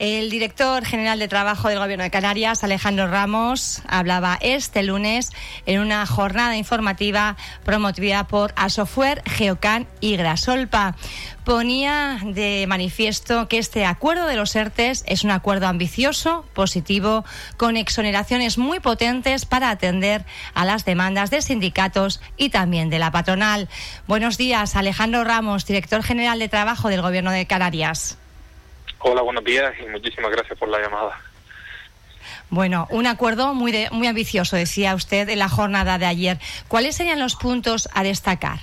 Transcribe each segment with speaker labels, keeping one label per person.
Speaker 1: El director general de Trabajo del Gobierno de Canarias, Alejandro Ramos, hablaba este lunes en una jornada informativa promovida por Asofuer, Geocan y Grasolpa. Ponía de manifiesto que este acuerdo de los ERTES es un acuerdo ambicioso, positivo, con exoneraciones muy potentes para atender a las demandas de sindicatos y también de la patronal. Buenos días, Alejandro Ramos, director general de Trabajo del Gobierno de Canarias.
Speaker 2: Hola, buenos días y muchísimas gracias por la llamada.
Speaker 1: Bueno, un acuerdo muy, muy ambicioso, decía usted en la jornada de ayer. ¿Cuáles serían los puntos a destacar?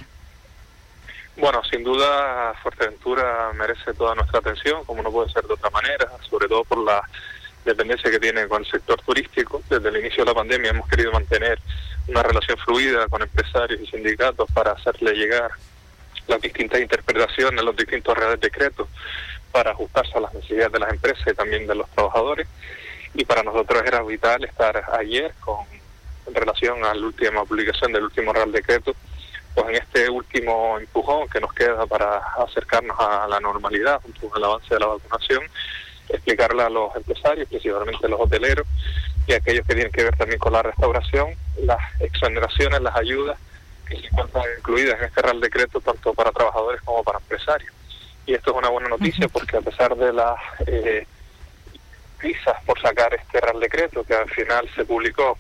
Speaker 2: Bueno, sin duda Fuerteventura merece toda nuestra atención, como no puede ser de otra manera, sobre todo por la dependencia que tiene con el sector turístico. Desde el inicio de la pandemia hemos querido mantener una relación fluida con empresarios y sindicatos para hacerle llegar las distintas interpretaciones, los distintos reales decretos para ajustarse a las necesidades de las empresas y también de los trabajadores. Y para nosotros era vital estar ayer con en relación a la última publicación del último Real Decreto, pues en este último empujón que nos queda para acercarnos a la normalidad junto con el avance de la vacunación, explicarle a los empresarios, principalmente los hoteleros y aquellos que tienen que ver también con la restauración, las exoneraciones, las ayudas que se encuentran incluidas en este Real Decreto tanto para trabajadores como para empresarios y esto es una buena noticia porque a pesar de las eh, prisas por sacar este Real Decreto, que al final se publicó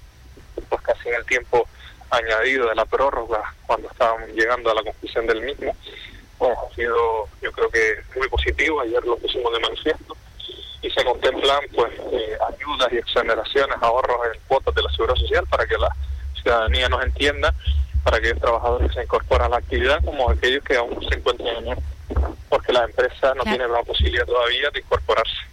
Speaker 2: pues casi en el tiempo añadido de la prórroga cuando estábamos llegando a la conclusión del mismo, ha sido yo creo que muy positivo, ayer lo pusimos de manifiesto, y se contemplan pues eh, ayudas y exoneraciones, ahorros en cuotas de la seguridad social para que la ciudadanía nos entienda, para que los trabajadores se incorporen a la actividad como aquellos que aún se encuentran en porque la empresa no tiene la posibilidad todavía de incorporarse.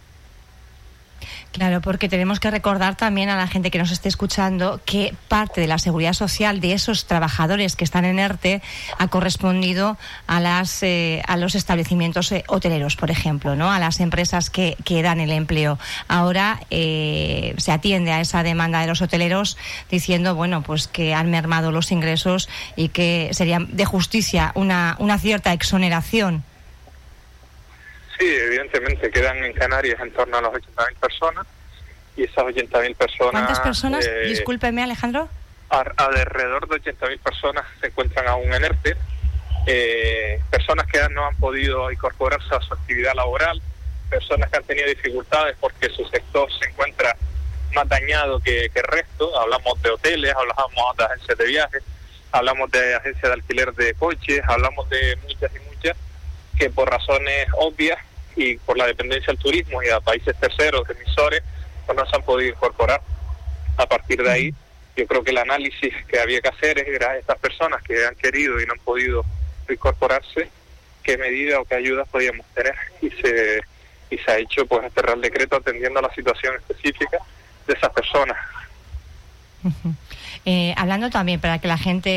Speaker 1: Claro, porque tenemos que recordar también a la gente que nos esté escuchando que parte de la seguridad social de esos trabajadores que están en ERTE ha correspondido a las eh, a los establecimientos eh, hoteleros, por ejemplo, no, a las empresas que, que dan el empleo. Ahora eh, se atiende a esa demanda de los hoteleros diciendo, bueno, pues que han mermado los ingresos y que sería de justicia una una cierta exoneración.
Speaker 2: Sí, evidentemente quedan en Canarias en torno a las 80.000 personas y esas 80.000 personas...
Speaker 1: ¿Cuántas personas? Eh, Discúlpeme, Alejandro.
Speaker 2: alrededor de 80.000 personas se encuentran aún en ERTE, eh, personas que no han podido incorporarse a su actividad laboral, personas que han tenido dificultades porque su sector se encuentra más dañado que, que el resto, hablamos de hoteles, hablamos de agencias de viajes, hablamos de agencias de alquiler de coches, hablamos de muchas y muchas que por razones obvias y por la dependencia del turismo y a países terceros, emisores, pues no se han podido incorporar. A partir de ahí, yo creo que el análisis que había que hacer era a estas personas que han querido y no han podido incorporarse, qué medidas o qué ayudas podíamos tener. Y se, y se ha hecho pues este Real Decreto atendiendo a la situación específica de esas personas.
Speaker 1: Eh, hablando también para que la gente,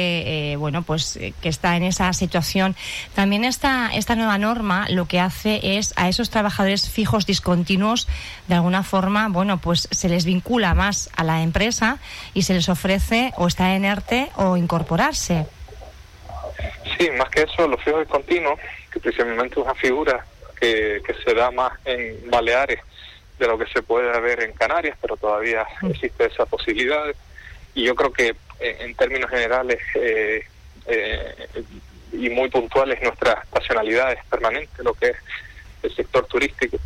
Speaker 1: eh, bueno, pues eh, que está en esa situación, también esta, esta nueva norma lo que hace es a esos trabajadores fijos discontinuos, de alguna forma, bueno, pues se les vincula más a la empresa y se les ofrece o estar en ERTE o incorporarse.
Speaker 2: Sí, más que eso, los fijos discontinuos, que precisamente es una figura que, que se da más en Baleares de lo que se puede ver en Canarias, pero todavía mm. existe esa posibilidad y yo creo que eh, en términos generales eh, eh, y muy puntuales nuestra estacionalidad es permanente, lo que es el sector turístico.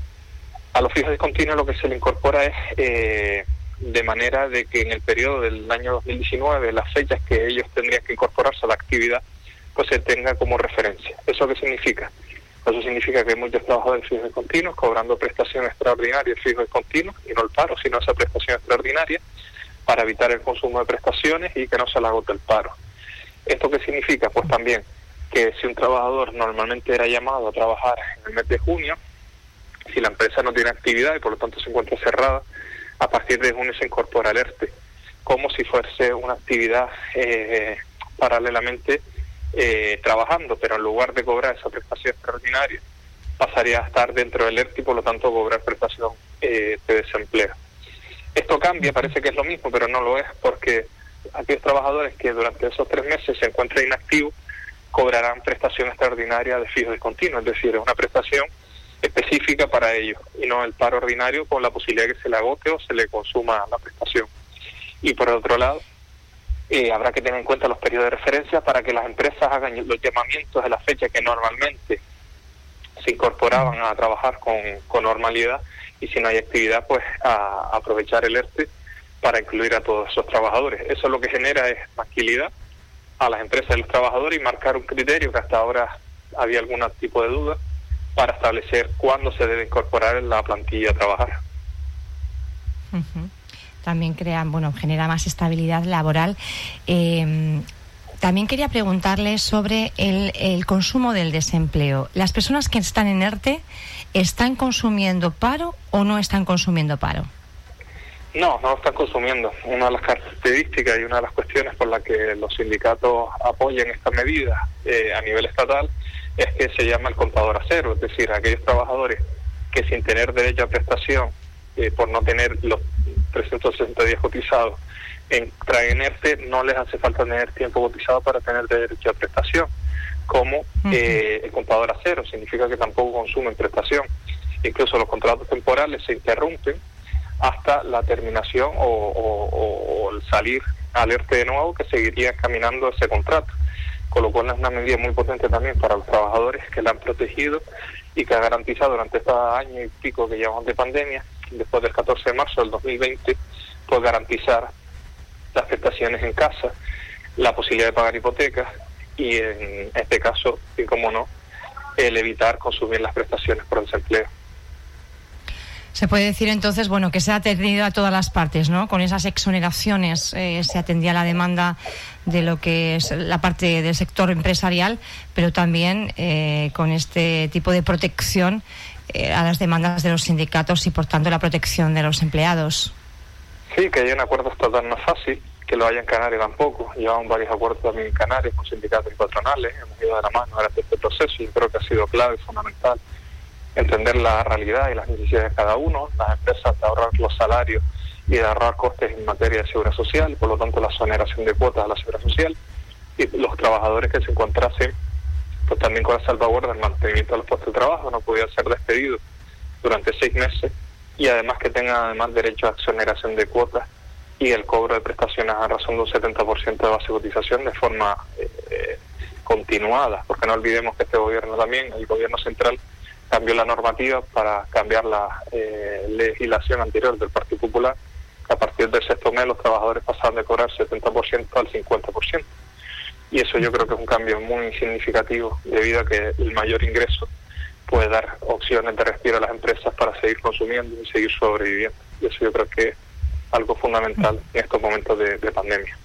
Speaker 2: A los fijos discontinuos lo que se le incorpora es de manera de que en el periodo del año 2019 las fechas que ellos tendrían que incorporarse a la actividad pues se tenga como referencia. ¿Eso qué significa? Eso significa que hay muchos trabajadores fijos continuos cobrando prestación extraordinaria fijos continuos y no el paro, sino esa prestación extraordinaria para evitar el consumo de prestaciones y que no se le agote el paro. ¿Esto qué significa? Pues también que si un trabajador normalmente era llamado a trabajar en el mes de junio, si la empresa no tiene actividad y por lo tanto se encuentra cerrada, a partir de junio se incorpora el ERTE, como si fuese una actividad eh, paralelamente eh, trabajando, pero en lugar de cobrar esa prestación extraordinaria, pasaría a estar dentro del ERTE y por lo tanto cobrar prestación eh, de desempleo. Esto cambia, parece que es lo mismo, pero no lo es, porque aquellos trabajadores que durante esos tres meses se encuentran inactivos cobrarán prestación extraordinaria de fijo y continuo, es decir, es una prestación específica para ellos y no el paro ordinario con la posibilidad de que se le agote o se le consuma la prestación. Y por otro lado, eh, habrá que tener en cuenta los periodos de referencia para que las empresas hagan los llamamientos de la fecha que normalmente se incorporaban a trabajar con, con normalidad y si no hay actividad, pues a, aprovechar el ERTE para incluir a todos esos trabajadores. Eso lo que genera es tranquilidad a las empresas y los trabajadores y marcar un criterio que hasta ahora había algún tipo de duda para establecer cuándo se debe incorporar en la plantilla a trabajar.
Speaker 1: También crea, bueno, genera más estabilidad laboral. Eh, también quería preguntarle sobre el, el, consumo del desempleo. ¿Las personas que están en ERTE están consumiendo paro o no están consumiendo paro?
Speaker 2: No, no están consumiendo. Una de las características y una de las cuestiones por las que los sindicatos apoyan esta medida eh, a nivel estatal es que se llama el contador a cero, es decir, aquellos trabajadores que sin tener derecho a prestación, eh, por no tener los 360 días cotizados, en traenerte no les hace falta tener tiempo cotizado para tener derecho a prestación, como eh, el contador a cero, significa que tampoco consumen prestación. Incluso los contratos temporales se interrumpen hasta la terminación o, el salir alerte de nuevo que seguiría caminando ese contrato. Con lo cual es una medida muy potente también para los trabajadores que la han protegido y que ha garantizado durante este año y pico que llevamos de pandemia, después del 14 de marzo del 2020, pues garantizar las prestaciones en casa, la posibilidad de pagar hipotecas y en este caso, y como no, el evitar consumir las prestaciones por desempleo.
Speaker 1: Se puede decir entonces, bueno, que se ha atendido a todas las partes, ¿no? Con esas exoneraciones eh, se atendía la demanda de lo que es la parte del sector empresarial, pero también eh, con este tipo de protección eh, a las demandas de los sindicatos y, por tanto, la protección de los empleados.
Speaker 2: Sí, que haya un acuerdo estatal no fácil, que lo haya en Canarias tampoco. Llevamos varios acuerdos también en Canarias con sindicatos y patronales, hemos ido de la mano durante este proceso y creo que ha sido clave, fundamental entender la realidad y las necesidades de cada uno, las empresas de ahorrar los salarios y de ahorrar costes en materia de seguridad social, por lo tanto la exoneración de cuotas a la seguridad social, y los trabajadores que se encontrasen pues también con la salvaguarda del mantenimiento de los puestos de trabajo, no podían ser despedidos durante seis meses y además que tengan además derecho a exoneración de cuotas y el cobro de prestaciones a razón de un 70% de base de cotización de forma eh, continuada, porque no olvidemos que este gobierno también, el gobierno central, cambió la normativa para cambiar la eh, legislación anterior del Partido Popular. A partir del sexto mes los trabajadores pasaban de cobrar 70% al 50%. Y eso yo creo que es un cambio muy significativo debido a que el mayor ingreso puede dar opciones de respiro a las empresas para seguir consumiendo y seguir sobreviviendo. Y eso yo creo que es algo fundamental en estos momentos de pandemia.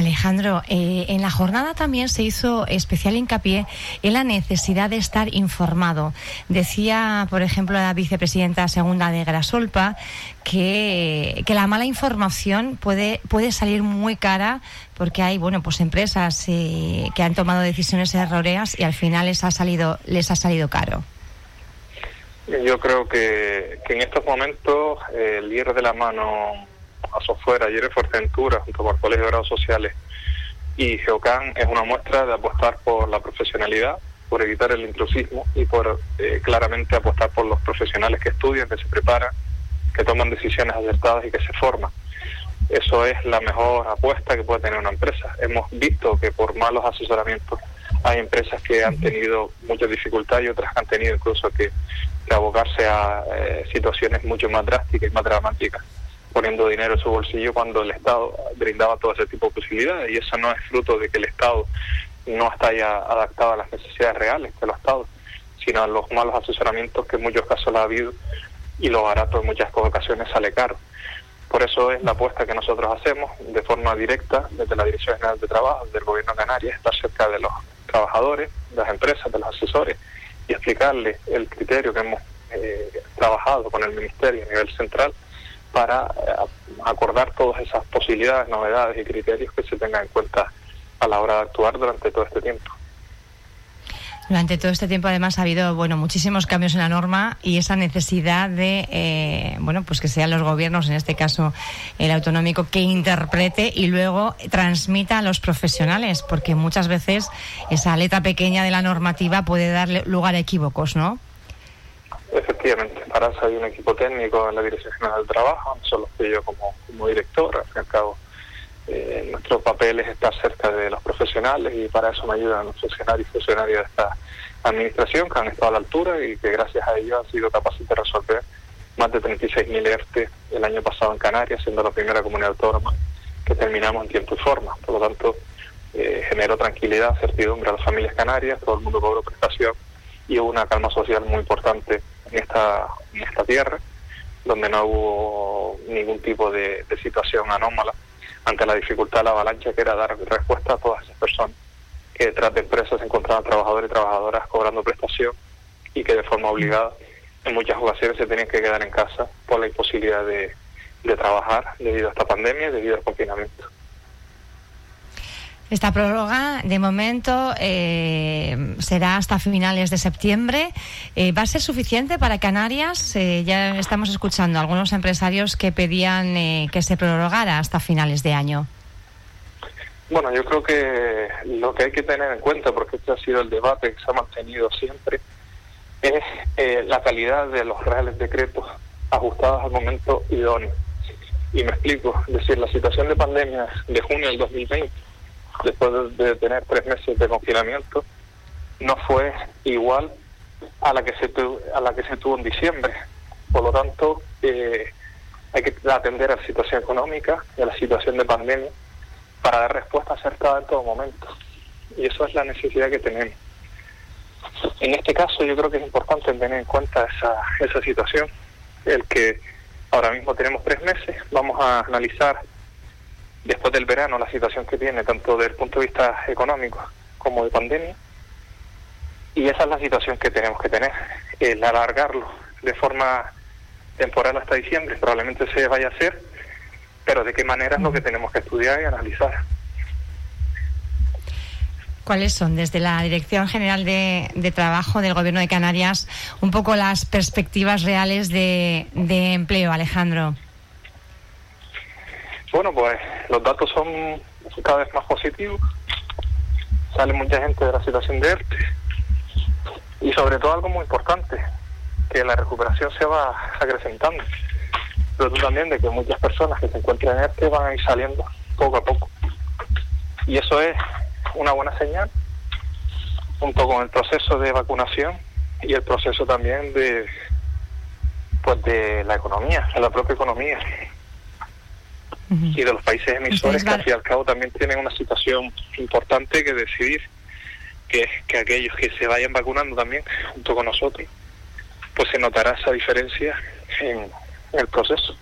Speaker 1: Alejandro, eh, en la jornada también se hizo especial hincapié en la necesidad de estar informado. Decía, por ejemplo, la vicepresidenta segunda de Grasolpa que, que la mala información puede, puede salir muy cara porque hay bueno pues empresas eh, que han tomado decisiones erróneas y al final les ha salido les ha salido caro.
Speaker 2: Yo creo que, en estos momentos el ir de la mano a Software, ayer en Fuerteventura, junto con el Colegio de Grados Sociales y Geocan, es una muestra de apostar por la profesionalidad, por evitar el intrusismo y por eh, claramente apostar por los profesionales que estudian, que se preparan, que toman decisiones acertadas y que se forman. Eso es la mejor apuesta que puede tener una empresa. Hemos visto que por malos asesoramientos hay empresas que han tenido muchas dificultades y otras que han tenido incluso que, abocarse a eh, situaciones mucho más drásticas y más dramáticas poniendo dinero en su bolsillo cuando el Estado brindaba todo ese tipo de posibilidades y eso no es fruto de que el Estado no está ya adaptado a las necesidades reales de los Estados, sino a los malos asesoramientos que en muchos casos ha habido y lo barato en muchas ocasiones sale caro. Por eso es la apuesta que nosotros hacemos de forma directa desde la Dirección General de Trabajo del Gobierno de Canarias, estar cerca de los trabajadores, de las empresas, de los asesores y explicarles el criterio que hemos eh, trabajado con el Ministerio a nivel central para eh, acordar todas esas posibilidades, novedades y criterios que se tengan en cuenta a la hora de actuar durante todo este tiempo.
Speaker 1: Durante todo este tiempo, además, ha habido bueno muchísimos cambios en la norma y esa necesidad de eh, bueno pues que sean los gobiernos, en este caso el autonómico, que interprete y luego transmita a los profesionales, porque muchas veces esa letra pequeña de la normativa puede darle lugar a equívocos, ¿no?
Speaker 2: Efectivamente, para eso hay un equipo técnico en la Dirección General del Trabajo, solo estoy yo como, director, al fin y al cabo eh, nuestro papel es estar cerca de los profesionales y para eso me ayudan los funcionarios y funcionarias de esta administración que han estado a la altura y que gracias a ellos han sido capaces de resolver más de 36.000 ERTE el año pasado en Canarias, siendo la primera comunidad autónoma que terminamos en tiempo y forma. Por lo tanto, eh, generó tranquilidad, certidumbre a las familias canarias, todo el mundo cobró prestación y hubo una calma social muy importante en esta, en esta tierra, donde no hubo ningún tipo de situación anómala ante la dificultad de la avalancha que era dar respuesta a todas esas personas que detrás de empresas se encontraban trabajadores y trabajadoras cobrando prestación y que de forma obligada en muchas ocasiones se tenían que quedar en casa por la imposibilidad de, de trabajar debido a esta pandemia y debido al confinamiento.
Speaker 1: Esta prórroga, de momento, eh, será hasta finales de septiembre. Eh, ¿Va a ser suficiente para Canarias? Eh, ya estamos escuchando a algunos empresarios que pedían que se prorrogara hasta finales de año.
Speaker 2: Bueno, yo creo que lo que hay que tener en cuenta, porque este ha sido el debate que se ha mantenido siempre, es la calidad de los reales decretos ajustados al momento idóneo. Y me explico, es decir, la situación de pandemia de junio del 2020 después de tener tres meses de confinamiento, no fue igual a la que se tuvo, a la que se tuvo en diciembre. Por lo tanto, eh, hay que atender a la situación económica y a la situación de pandemia para dar respuesta acertada en todo momento. Y eso es la necesidad que tenemos. En este caso yo creo que es importante tener en cuenta esa, esa situación, el que ahora mismo tenemos tres meses, vamos a analizar después del verano la situación que tiene, tanto desde el punto de vista económico como de pandemia. Y esa es la situación que tenemos que tener, el alargarlo de forma temporal hasta diciembre, probablemente se vaya a hacer, pero de qué manera es lo que tenemos que estudiar y analizar.
Speaker 1: ¿Cuáles son desde la Dirección General de, de, Trabajo del Gobierno de Canarias un poco las perspectivas reales de, de empleo, Alejandro?
Speaker 2: Bueno, pues los datos son cada vez más positivos. Sale mucha gente de la situación de ERTE. Y sobre todo algo muy importante, que la recuperación se va acrecentando. Pero también de que muchas personas que se encuentran en ERTE van a ir saliendo poco a poco. Y eso es una buena señal, junto con el proceso de vacunación y el proceso también de pues de la economía, de la propia economía y de los países emisores que al fin y al cabo también tienen una situación importante que decidir, que es que aquellos que se vayan vacunando también junto con nosotros, pues se notará esa diferencia en el proceso.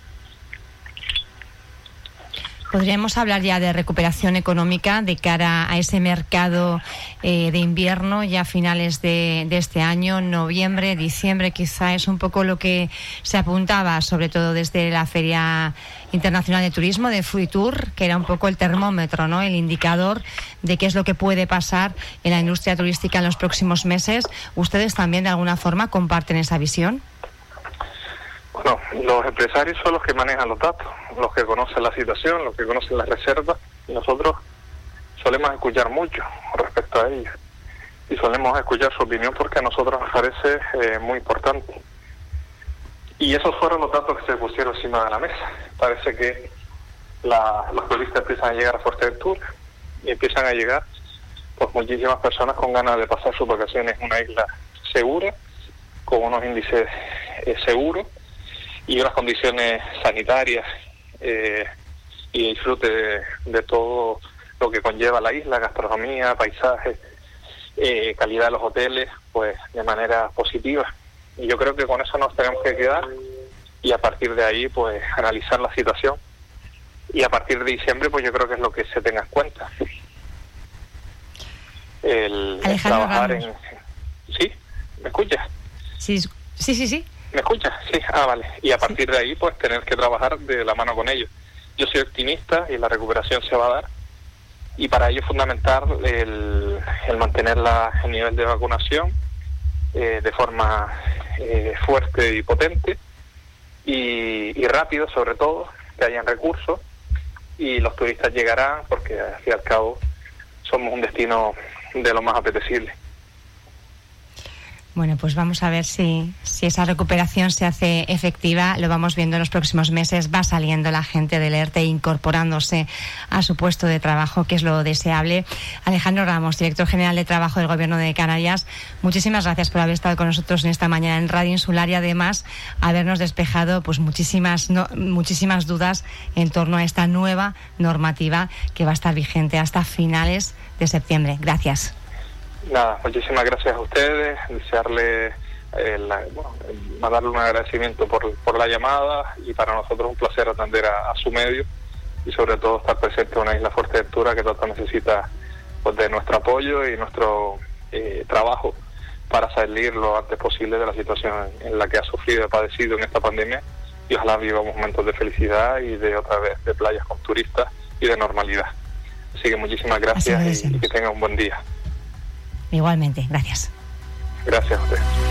Speaker 1: ¿Podríamos hablar ya de recuperación económica de cara a ese mercado eh, de invierno ya a finales de, este año, noviembre, diciembre? Quizá es un poco lo que se apuntaba, sobre todo desde la Feria Internacional de Turismo de Fuitur, que era un poco el termómetro, ¿no? el indicador de qué es lo que puede pasar en la industria turística en los próximos meses. ¿Ustedes también de alguna forma comparten esa visión?
Speaker 2: Bueno, los empresarios son los que manejan los datos, los que conocen la situación, los que conocen las reservas, y nosotros solemos escuchar mucho respecto a ellos. Y solemos escuchar su opinión porque a nosotros nos parece eh, muy importante. Y esos fueron los datos que se pusieron encima de la mesa. Parece que los turistas empiezan a llegar a Fuerteventura y empiezan a llegar pues muchísimas personas con ganas de pasar sus vacaciones en una isla segura, con unos índices eh, seguros y unas condiciones sanitarias eh, y disfrute de, todo lo que conlleva la isla, gastronomía, paisaje, eh, calidad de los hoteles, pues de manera positiva. Y yo creo que con eso nos tenemos que quedar y a partir de ahí, pues analizar la situación. Y a partir de diciembre, pues yo creo que es lo que se tenga en cuenta. El, trabajar en... ¿Sí? ¿Me escuchas?
Speaker 1: Sí, sí, sí, sí.
Speaker 2: ¿Me escuchas? Sí, ah, vale. Y a partir de ahí, pues tener que trabajar de la mano con ellos. Yo soy optimista y la recuperación se va a dar. Y para ello es fundamental el, el mantener el nivel de vacunación de forma fuerte y potente y, rápido sobre todo, que hayan recursos y los turistas llegarán porque al fin y al cabo somos un destino de lo más apetecible.
Speaker 1: Bueno, pues vamos a ver si, si esa recuperación se hace efectiva. Lo vamos viendo en los próximos meses. Va saliendo la gente del ERTE incorporándose a su puesto de trabajo, que es lo deseable. Alejandro Ramos, director general de Trabajo del Gobierno de Canarias, muchísimas gracias por haber estado con nosotros en esta mañana en Radio Insular y además habernos despejado pues muchísimas, muchísimas dudas en torno a esta nueva normativa que va a estar vigente hasta finales de septiembre. Gracias.
Speaker 2: Nada, muchísimas gracias a ustedes, desearle, eh, mandarle un agradecimiento por, por la llamada y para nosotros un placer atender a, su medio y sobre todo estar presente en una isla Fuerteventura que tanto necesita pues, de nuestro apoyo y nuestro eh, trabajo para salir lo antes posible de la situación en la que ha sufrido y padecido en esta pandemia y ojalá vivamos momentos de felicidad y de otra vez de playas con turistas y de normalidad. Así que muchísimas gracias y que tenga un buen día.
Speaker 1: Igualmente, gracias.
Speaker 2: Gracias a usted.